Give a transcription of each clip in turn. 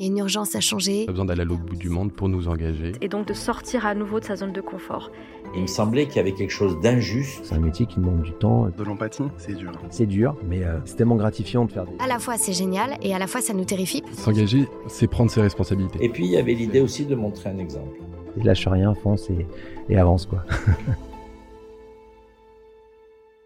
Et une urgence à changer. Pas besoin d'aller à l'autre bout du monde pour nous engager. Et donc de sortir à nouveau de sa zone de confort. Il me semblait qu'il y avait quelque chose d'injuste. C'est un métier qui demande du temps. De l'empathie, c'est dur. C'est dur, mais euh, c'est tellement gratifiant de faire des... À la fois c'est génial et à la fois ça nous terrifie. S'engager, c'est prendre ses responsabilités. Et puis il y avait l'idée aussi de montrer un exemple. Et lâche rien, fonce et, et avance quoi.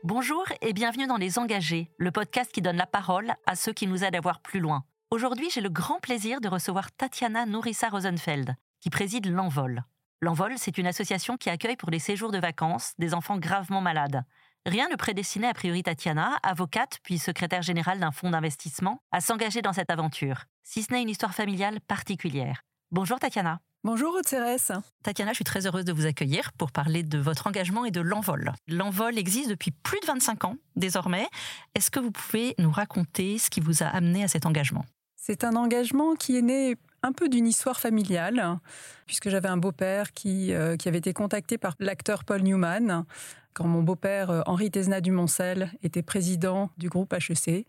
Bonjour et bienvenue dans Les Engagés, le podcast qui donne la parole à ceux qui nous aident à voir plus loin. Aujourd'hui, j'ai le grand plaisir de recevoir Tatiana Nourissa Rosenfeld, qui préside l'Envol. L'Envol, c'est une association qui accueille pour les séjours de vacances des enfants gravement malades. Rien ne prédestinait a priori Tatiana, avocate puis secrétaire générale d'un fonds d'investissement, à s'engager dans cette aventure, si ce n'est une histoire familiale particulière. Bonjour Tatiana. Bonjour Aude-Cérès. Tatiana, je suis très heureuse de vous accueillir pour parler de votre engagement et de l'envol. L'envol existe depuis plus de 25 ans désormais. Est-ce que vous pouvez nous raconter ce qui vous a amené à cet engagement? C'est un engagement qui est né un peu d'une histoire familiale, puisque j'avais un beau-père qui, euh, qui avait été contacté par l'acteur Paul Newman quand mon beau-père euh, Henri Tesna du Moncel était président du groupe HEC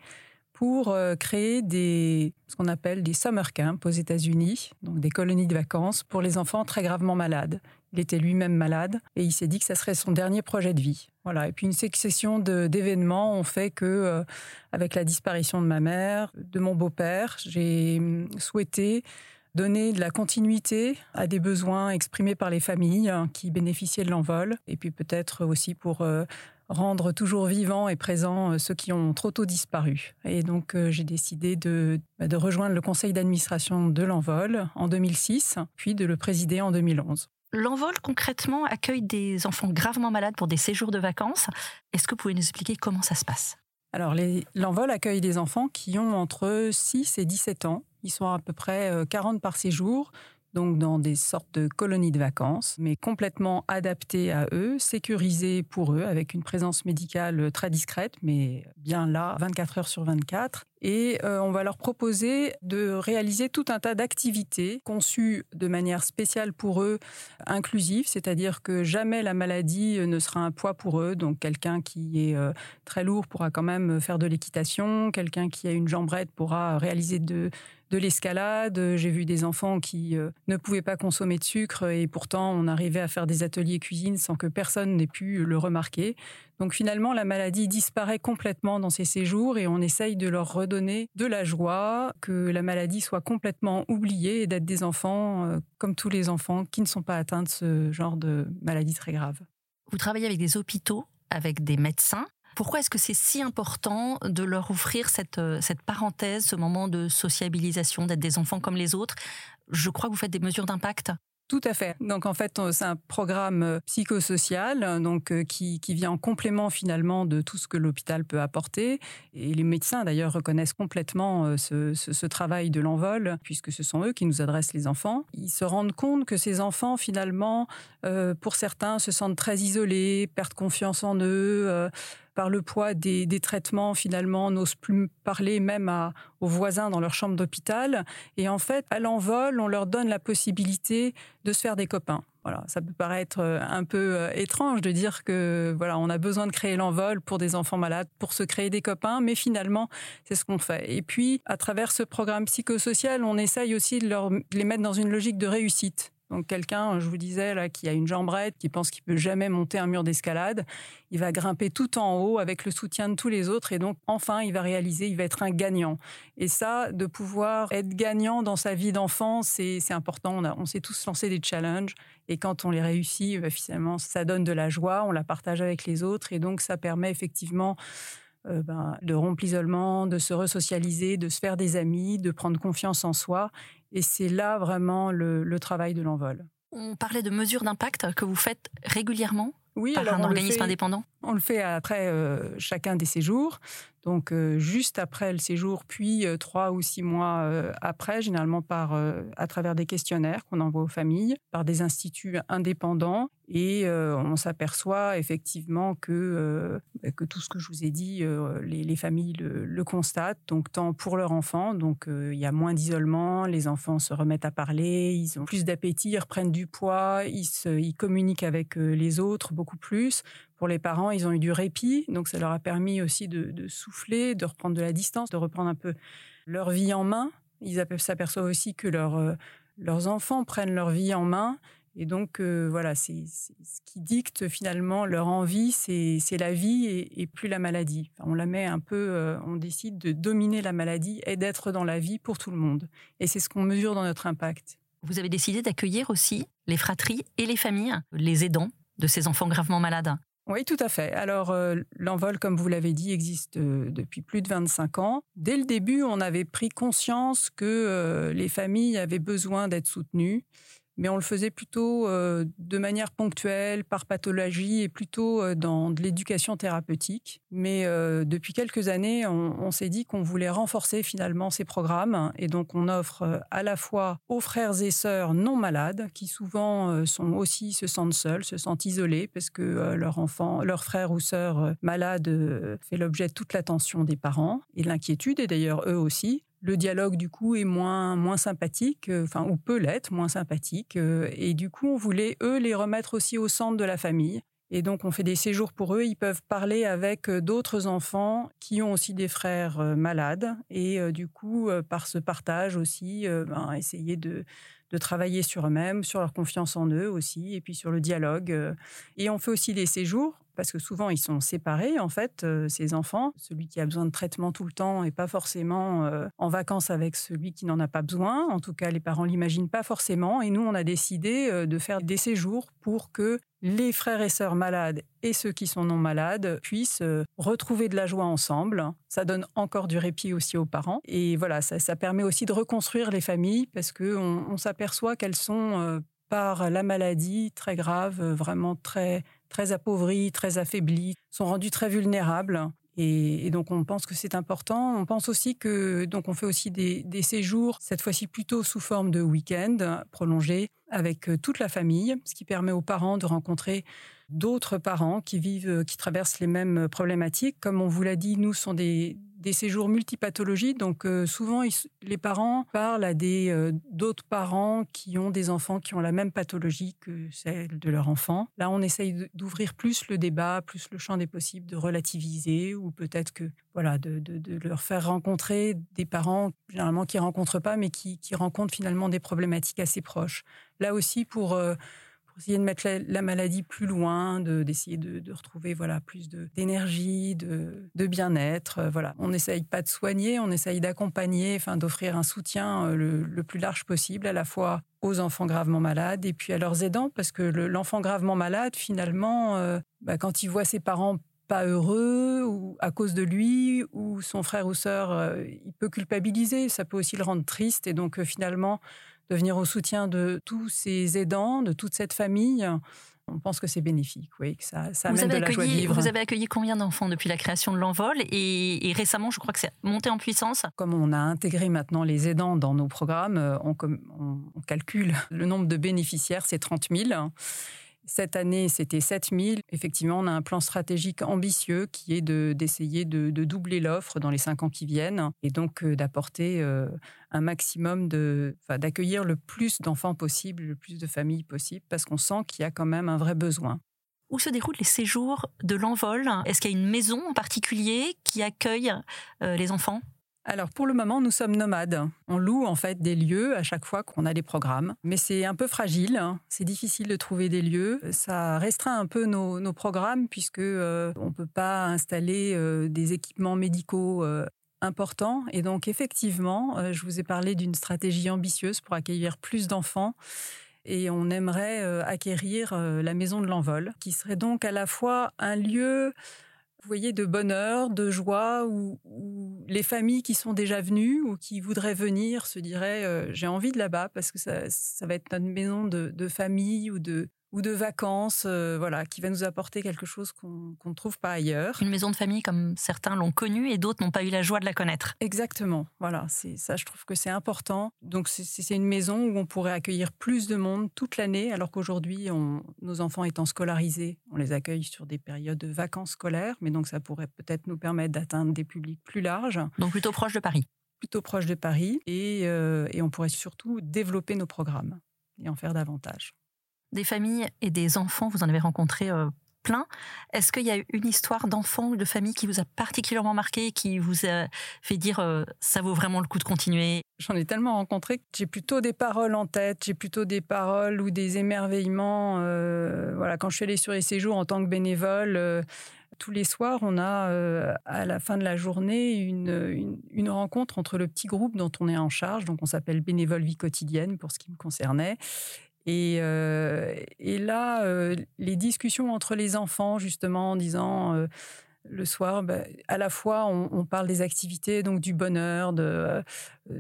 pour euh, créer des, ce qu'on appelle des summer camps aux États-Unis, donc des colonies de vacances pour les enfants très gravement malades. Il était lui-même malade et il s'est dit que ça serait son dernier projet de vie. Voilà. Et puis une succession d'événements ont fait que, euh, avec la disparition de ma mère, de mon beau-père, j'ai hum, souhaité donner de la continuité à des besoins exprimés par les familles hein, qui bénéficiaient de l'envol, et puis peut-être aussi pour euh, rendre toujours vivants et présents euh, ceux qui ont trop tôt disparu. Et donc j'ai décidé bah, de rejoindre le conseil d'administration de l'envol en 2006, puis de le présider en 2011. L'envol concrètement accueille des enfants gravement malades pour des séjours de vacances. Est-ce que vous pouvez nous expliquer comment ça se passe? Alors, l'envol accueille des enfants qui ont entre 6 et 17 ans. Ils sont à peu près euh, 40 par séjour, donc dans des sortes de colonies de vacances, mais complètement adaptées à eux, sécurisées pour eux, avec une présence médicale très discrète, mais bien là, 24 heures sur 24. Et euh, on va leur proposer de réaliser tout un tas d'activités conçues de manière spéciale pour eux, inclusives, c'est-à-dire que jamais la maladie ne sera un poids pour eux. Donc quelqu'un qui est euh, très lourd pourra quand même faire de l'équitation, quelqu'un qui a une jambrette pourra réaliser de, de l'escalade. J'ai vu des enfants qui euh, ne pouvaient pas consommer de sucre et pourtant on arrivait à faire des ateliers cuisine sans que personne n'ait pu le remarquer. Donc finalement, la maladie disparaît complètement dans ces séjours et on essaye de leur redonner de la joie, que la maladie soit complètement oubliée et d'être des enfants euh, comme tous les enfants qui ne sont pas atteints de ce genre de maladie très grave. Vous travaillez avec des hôpitaux, avec des médecins. Pourquoi est-ce que c'est si important de leur offrir cette, euh, cette parenthèse, ce moment de sociabilisation, d'être des enfants comme les autres? Je crois que vous faites des mesures d'impact. Tout à fait. Donc en fait, c'est un programme euh, psychosocial euh, donc euh, qui, qui vient en complément finalement de tout ce que l'hôpital peut apporter. Et les médecins d'ailleurs reconnaissent complètement euh, ce, ce- travail de l'envol puisque ce sont eux qui nous adressent les enfants. Ils se rendent compte que ces enfants finalement, euh, pour certains, se sentent très isolés, perdent confiance en eux. euh, par le poids des, traitements, finalement, n'osent plus parler même aux voisins dans leur chambre d'hôpital. Et en fait, à l'envol, on leur donne la possibilité de se faire des copains. Voilà, ça peut paraître euh, un peu euh, étrange de dire que voilà, on a besoin de créer l'envol pour des enfants malades, pour se créer des copains, mais finalement, c'est ce qu'on fait. Et puis, à travers ce programme psychosocial, on essaye aussi de les mettre dans une logique de réussite. Donc quelqu'un, je vous disais là, qui a une jambrette, qui pense qu'il peut jamais monter un mur d'escalade, il va grimper tout en haut avec le soutien de tous les autres et donc enfin il va réaliser, il va être un gagnant. Et ça, de pouvoir être gagnant dans sa vie d'enfant, c'est important. On, a- on s'est tous lancé des challenges et quand on les réussit, finalement, ça donne de la joie, on la partage avec les autres et donc ça permet effectivement euh, ben, de rompre l'isolement, de se resocialiser, de se faire des amis, de prendre confiance en soi. Et c'est là vraiment le, le travail de l'envol. On parlait de mesures d'impact que vous faites régulièrement Oui, par alors un organisme fait- indépendant? On le fait après euh, chacun des séjours. Donc euh, juste après le séjour, puis euh, trois ou six mois après, généralement par à travers des questionnaires qu'on envoie aux familles, par des instituts indépendants, et on s'aperçoit effectivement que que tout ce que je vous ai dit, les, les, familles le, constatent. Donc tant pour leurs enfants, donc il y a moins d'isolement, les enfants se remettent à parler, ils ont plus d'appétit, ils reprennent du poids, ils, ils communiquent avec les autres beaucoup plus. Pour les parents, ils ont eu du répit, donc ça leur a permis aussi de, souffler, de reprendre de la distance, de reprendre un peu leur vie en main. Ils s'aperçoivent aussi que leur, euh, leurs enfants prennent leur vie en main. Et donc, euh, voilà, c'est ce qui dicte finalement leur envie, c'est la vie et, plus la maladie. On la met un peu, euh, on décide de dominer la maladie et d'être dans la vie pour tout le monde. Et c'est ce qu'on mesure dans notre impact. Vous avez décidé d'accueillir aussi les fratries et les familles, les aidants de ces enfants gravement malades. Oui, tout à fait. Alors, euh, l'envol, comme vous l'avez dit, existe euh, depuis plus de 25 ans. Dès le début, on avait pris conscience que euh, les familles avaient besoin d'être soutenues mais on le faisait plutôt euh, de manière ponctuelle, par pathologie, et plutôt euh, dans de l'éducation thérapeutique. Mais euh, depuis quelques années, on, s'est dit qu'on voulait renforcer finalement ces programmes, et donc on offre à la fois aux frères et sœurs non malades, qui souvent sont aussi se sentent seuls, se sentent isolés, parce que leur enfant, leur frère ou sœur malade fait l'objet de toute l'attention des parents et de l'inquiétude, et d'ailleurs eux aussi le dialogue du coup est moins moins sympathique, euh, enfin ou peut l'être moins sympathique, euh, et du coup on voulait eux les remettre aussi au centre de la famille. Et donc on fait des séjours pour eux, ils peuvent parler avec euh, d'autres enfants qui ont aussi des frères malades, et du coup par ce partage aussi, ben, essayer de de travailler sur eux-mêmes, sur leur confiance en eux aussi, et puis sur le dialogue. Et on fait aussi des séjours parce que souvent ils sont séparés en fait euh, ces enfants. Celui qui a besoin de traitement tout le temps et pas forcément euh, en vacances avec celui qui n'en a pas besoin. En tout cas, les parents l'imaginent pas forcément. Et nous, on a décidé euh, de faire des séjours pour que les frères et sœurs malades et ceux qui sont non malades puissent retrouver de la joie ensemble. Ça donne encore du répit aussi aux parents. Et voilà, ça, permet aussi de reconstruire les familles parce que on s'aperçoit qu'elles sont par la maladie très grave, vraiment très très appauvris, très affaiblis, sont rendus très vulnérables. Et, donc on pense que c'est important. On pense aussi que donc on fait aussi des, séjours cette fois-ci plutôt sous forme de week-end prolongés avec euh, toute la famille, ce qui permet aux parents de rencontrer d'autres parents qui vivent, qui traversent les mêmes problématiques. Comme on vous l'a dit, nous sont des, des séjours multipathologies. Donc euh, souvent, les parents parlent à des euh, d'autres parents qui ont des enfants qui ont la même pathologie que celle de leur enfant. Là, on essaye d'ouvrir plus le débat, plus le champ des possibles, de relativiser ou peut-être que voilà, de, de, leur faire rencontrer des parents généralement qui rencontrent pas, mais qui, qui rencontrent finalement des problématiques assez proches. Là aussi, pour euh, essayer de mettre la, maladie plus loin, d'essayer de, de, retrouver voilà plus d'énergie, de, de bien-être. Euh, voilà, on n'essaye pas de soigner, on essaye d'accompagner, enfin d'offrir un soutien euh, le, le, plus large possible, à la fois aux enfants gravement malades et puis à leurs aidants, parce que l'enfant gravement malade, finalement, euh, bah, quand il voit ses parents pas heureux ou à cause de lui ou son frère ou sœur, il peut culpabiliser, ça peut aussi le rendre triste et donc finalement de venir au soutien de tous ces aidants, de toute cette famille. On pense que c'est bénéfique, oui, que ça, ça amène de la joie de vivre. Vous avez accueilli combien d'enfants depuis la création de l'envol et, récemment, je crois que c'est monté en puissance Comme on a intégré maintenant les aidants dans nos programmes, on, on, on calcule le nombre de bénéficiaires, c'est 30 000. Cette année, c'était 7000. Effectivement, on a un plan stratégique ambitieux qui est d'essayer de, de, doubler l'offre dans les cinq ans qui viennent et donc euh, d'apporter euh, un maximum d'accueillir le plus d'enfants possible, le plus de familles possible, parce qu'on sent qu'il y a quand même un vrai besoin. Où se déroulent les séjours de l'envol? Est-ce qu'il y a une maison en particulier qui accueille euh, les enfants? Alors pour le moment, nous sommes nomades. On loue en fait des lieux à chaque fois qu'on a des programmes, mais c'est un peu fragile. Hein. C'est difficile de trouver des lieux. Ça restreint un peu nos, programmes puisque euh, on peut pas installer euh, des équipements médicaux euh, importants. Et donc effectivement, euh, je vous ai parlé d'une stratégie ambitieuse pour accueillir plus d'enfants et on aimerait acquérir la maison de l'envol, qui serait donc à la fois un lieu vous voyez, de bonheur, de joie, où, les familles qui sont déjà venues ou qui voudraient venir se diraient euh, j'ai envie de là-bas parce que ça, ça, va être notre maison de, de, famille ou de ou de vacances, euh, voilà, qui va nous apporter quelque chose qu'on ne trouve pas ailleurs. Une maison de famille comme certains l'ont connue et d'autres n'ont pas eu la joie de la connaître. Exactement, voilà, c'est ça, je trouve que c'est important. Donc c'est une maison où on pourrait accueillir plus de monde toute l'année, alors qu'aujourd'hui, nos enfants étant scolarisés, on les accueille sur des périodes de vacances scolaires, mais donc ça pourrait peut-être nous permettre d'atteindre des publics plus larges. Donc plutôt proche de Paris. Plutôt proche de Paris, et, euh, et on pourrait surtout développer nos programmes et en faire davantage des familles et des enfants, vous en avez rencontré euh, plein. Est-ce qu'il y a une histoire d'enfant ou de famille qui vous a particulièrement marqué, qui vous a fait dire euh, ça vaut vraiment le coup de continuer? J'en ai tellement rencontré que j'ai plutôt des paroles en tête, j'ai plutôt des paroles ou des émerveillements. Euh, voilà, quand je suis allée sur les séjours en tant que bénévole, tous les soirs, on a à la fin de la journée une, une, rencontre entre le petit groupe dont on est en charge, donc on s'appelle Bénévole Vie Quotidienne pour ce qui me concernait, et, euh, et là, euh, les discussions entre les enfants, justement, en disant euh, le soir, bah, à la fois, on, parle des activités, donc du bonheur, de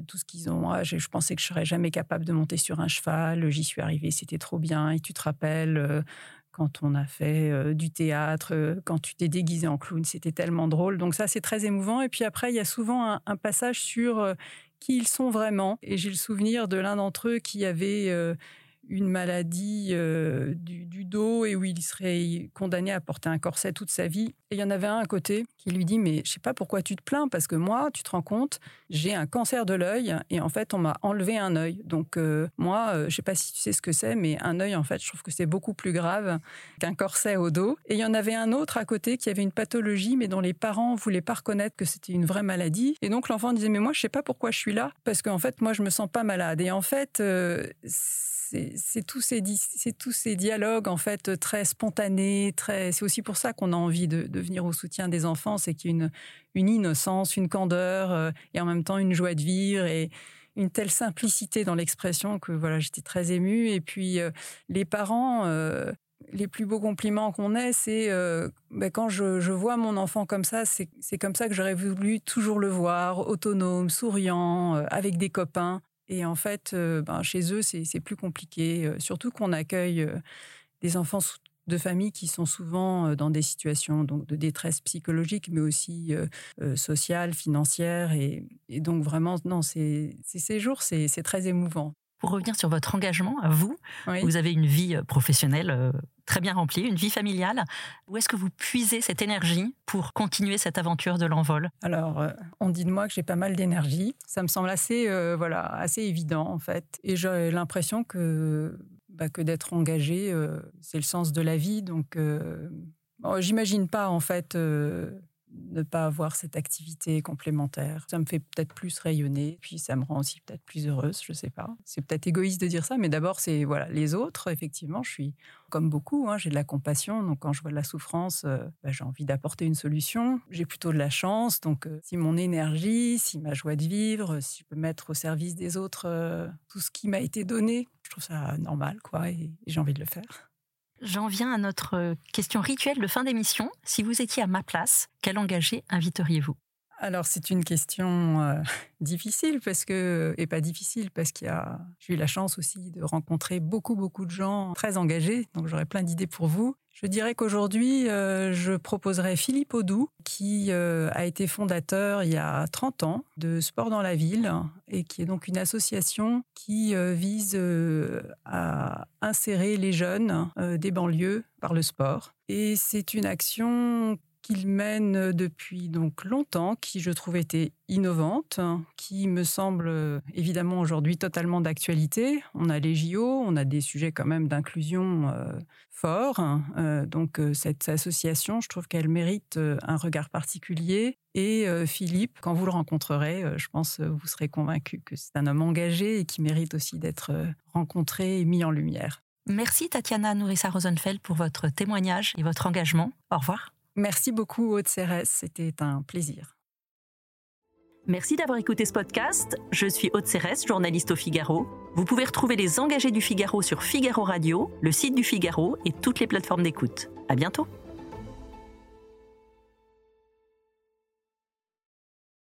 tout ce qu'ils ont. Ah, je, pensais que je serais jamais capable de monter sur un cheval. J'y suis arrivée, c'était trop bien. Et tu te rappelles quand on a fait du théâtre, quand tu t'es déguisé en clown, c'était tellement drôle. Donc ça, c'est très émouvant. Et puis après, il y a souvent un passage sur qui ils sont vraiment. Et j'ai le souvenir de l'un d'entre eux qui avait une maladie euh, du, dos et où il serait condamné à porter un corset toute sa vie. Et il y en avait un à côté qui lui dit mais je sais pas pourquoi tu te plains parce que moi tu te rends compte j'ai un cancer de l'œil et en fait on m'a enlevé un œil donc euh, moi euh, je sais pas si tu sais ce que c'est mais un œil en fait je trouve que c'est beaucoup plus grave qu'un corset au dos. Et il y en avait un autre à côté qui avait une pathologie mais dont les parents voulaient pas reconnaître que c'était une vraie maladie et donc l'enfant disait mais moi je sais pas pourquoi je suis là parce qu'en fait moi je me sens pas malade et en fait c'est c'est tous ces dialogues en fait très spontanés, très. C'est aussi pour ça qu'on a envie de, venir au soutien des enfants, c'est qu'il y a une innocence, une candeur euh, et en même temps une joie de vivre et une telle simplicité dans l'expression que voilà j'étais très émue et puis euh, les parents. Euh, les plus beaux compliments qu'on ait, c'est ben, quand je, vois mon enfant comme ça, c'est comme ça que j'aurais voulu toujours le voir, autonome, souriant, avec des copains. Et en fait, euh, ben, chez eux, c'est plus compliqué, euh, surtout qu'on accueille euh, des enfants de familles qui sont souvent dans des situations donc, de détresse psychologique, mais aussi sociale, financière. Et, donc vraiment, non, ces séjours, c'est très émouvant. Pour revenir sur votre engagement, à vous, vous avez une vie professionnelle très bien remplie, une vie familiale. Où est-ce que vous puisez cette énergie pour continuer cette aventure de l'envol? Alors, euh, on dit de moi que j'ai pas mal d'énergie. Ça me semble assez, euh, voilà, assez évident en fait. Et j'ai l'impression que, bah, que d'être engagé, euh, c'est le sens de la vie. Donc, j'imagine pas en fait ne pas avoir cette activité complémentaire. Ça me fait peut-être plus rayonner, puis ça me rend aussi peut-être plus heureuse, je sais pas. C'est peut-être égoïste de dire ça, mais d'abord c'est voilà les autres. Effectivement, je suis comme beaucoup, hein, j'ai de la compassion, donc quand je vois de la souffrance, euh, bah, j'ai envie d'apporter une solution. J'ai plutôt de la chance, donc euh, si mon énergie, si ma joie de vivre, si je peux mettre au service des autres euh, tout ce qui m'a été donné, je trouve ça normal, quoi, et j'ai envie de le faire. J'en viens à notre euh, question rituelle de fin d'émission. Si vous étiez à ma place, quel engagé inviteriez-vous? Alors c'est une question euh, difficile parce que et pas difficile parce qu'il y a j'ai eu la chance aussi de rencontrer beaucoup beaucoup de gens très engagés donc j'aurais plein d'idées pour vous. Je dirais qu'aujourd'hui euh, je proposerais Philippe Audou qui euh, a été fondateur il y a 30 ans de Sport dans la ville et qui est donc une association qui vise à insérer les jeunes des banlieues par le sport. Et c'est une action qu'il mène depuis donc longtemps, qui je trouve était innovante, qui me semble euh, évidemment aujourd'hui totalement d'actualité. On a les JO, on a des sujets quand même d'inclusion euh, forts. Euh, donc cette association, je trouve qu'elle mérite un regard particulier. Et Philippe, quand vous le rencontrerez, je pense vous serez convaincu que c'est un homme engagé et qui mérite aussi d'être rencontré et mis en lumière. Merci Tatiana Nourissa Rosenfeld pour votre témoignage et votre engagement. Au revoir. Merci beaucoup, Aude Cérès. C'était un plaisir. Merci d'avoir écouté ce podcast. Je suis Aude Cérès, journaliste au Figaro. Vous pouvez retrouver les engagés du Figaro sur Figaro Radio, le site du Figaro et toutes les plateformes d'écoute. À bientôt.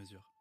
mesure.